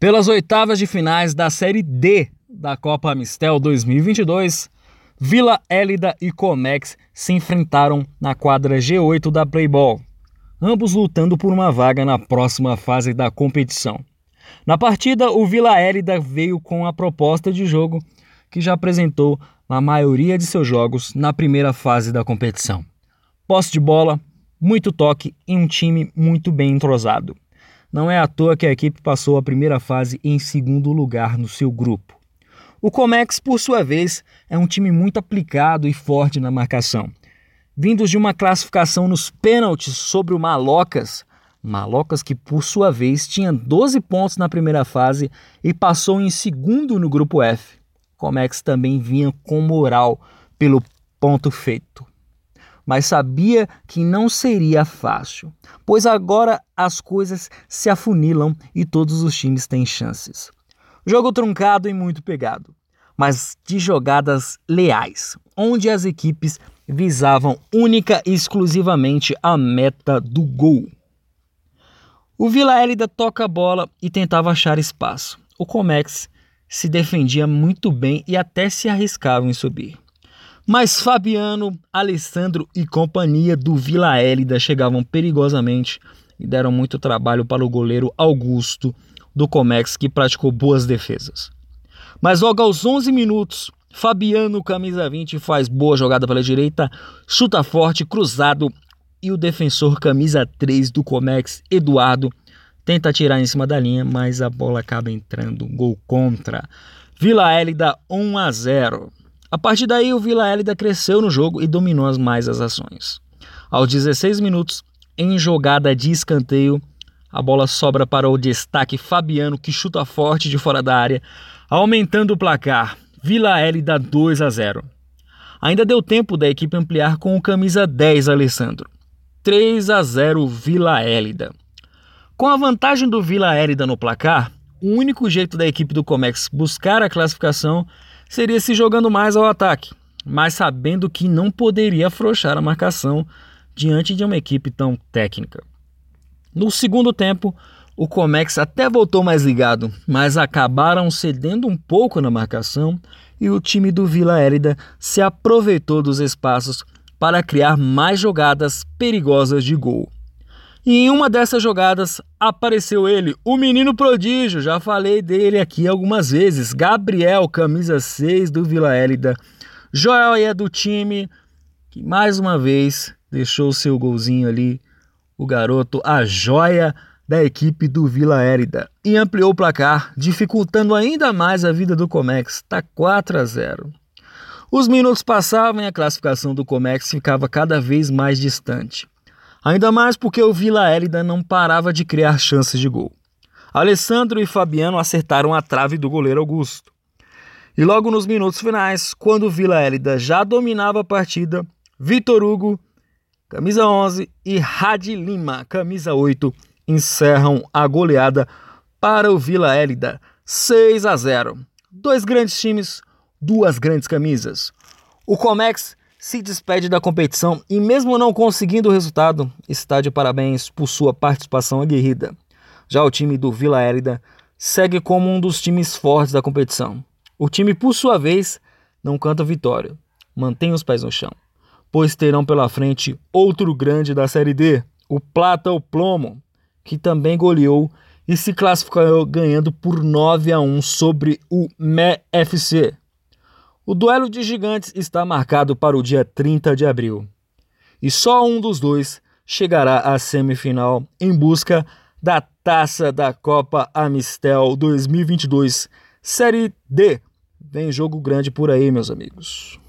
Pelas oitavas de finais da Série D da Copa Amistel 2022, Vila Élida e Comex se enfrentaram na quadra G8 da Playball, ambos lutando por uma vaga na próxima fase da competição. Na partida, o Vila Élida veio com a proposta de jogo que já apresentou na maioria de seus jogos na primeira fase da competição. Posse de bola, muito toque e um time muito bem entrosado. Não é à toa que a equipe passou a primeira fase em segundo lugar no seu grupo. O Comex, por sua vez, é um time muito aplicado e forte na marcação. Vindos de uma classificação nos pênaltis sobre o Malocas, Malocas que por sua vez tinha 12 pontos na primeira fase e passou em segundo no grupo F. Comex também vinha com moral pelo ponto feito mas sabia que não seria fácil, pois agora as coisas se afunilam e todos os times têm chances. Jogo truncado e muito pegado, mas de jogadas leais, onde as equipes visavam única e exclusivamente a meta do gol. O Vila Élida toca a bola e tentava achar espaço. O Comex se defendia muito bem e até se arriscava em subir. Mas Fabiano, Alessandro e companhia do Vila Élida chegavam perigosamente e deram muito trabalho para o goleiro Augusto do Comex, que praticou boas defesas. Mas logo aos 11 minutos, Fabiano, camisa 20, faz boa jogada pela direita, chuta forte, cruzado e o defensor camisa 3 do Comex, Eduardo, tenta tirar em cima da linha, mas a bola acaba entrando, gol contra. Vila Élida 1 a 0. A partir daí, o Vila Élida cresceu no jogo e dominou mais as ações. Aos 16 minutos, em jogada de escanteio, a bola sobra para o destaque Fabiano, que chuta forte de fora da área, aumentando o placar. Vila Élida 2 a 0. Ainda deu tempo da equipe ampliar com o camisa 10 Alessandro. 3 a 0 Vila Élida. Com a vantagem do Vila Élida no placar, o único jeito da equipe do Comex buscar a classificação seria se jogando mais ao ataque, mas sabendo que não poderia afrouxar a marcação diante de uma equipe tão técnica. No segundo tempo, o Comex até voltou mais ligado, mas acabaram cedendo um pouco na marcação e o time do Vila Érida se aproveitou dos espaços para criar mais jogadas perigosas de gol. E em uma dessas jogadas apareceu ele, o menino prodígio, já falei dele aqui algumas vezes, Gabriel, camisa 6 do Vila Élida, joia do time, que mais uma vez deixou seu golzinho ali, o garoto, a joia da equipe do Vila Érida, e ampliou o placar, dificultando ainda mais a vida do Comex, está 4 a 0. Os minutos passavam e a classificação do Comex ficava cada vez mais distante. Ainda mais porque o Vila Élida não parava de criar chances de gol. Alessandro e Fabiano acertaram a trave do goleiro Augusto. E logo nos minutos finais, quando o Vila Élida já dominava a partida, Vitor Hugo, camisa 11, e Radi Lima, camisa 8, encerram a goleada para o Vila Élida, 6 a 0. Dois grandes times, duas grandes camisas. O Comex se despede da competição e, mesmo não conseguindo o resultado, está de parabéns por sua participação aguerrida. Já o time do Vila Érida segue como um dos times fortes da competição. O time, por sua vez, não canta vitória, mantém os pés no chão, pois terão pela frente outro grande da Série D, o Plata o Plomo, que também goleou e se classificou ganhando por 9 a 1 sobre o ME FC. O duelo de gigantes está marcado para o dia 30 de abril. E só um dos dois chegará à semifinal em busca da taça da Copa Amistel 2022 Série D. Vem jogo grande por aí, meus amigos.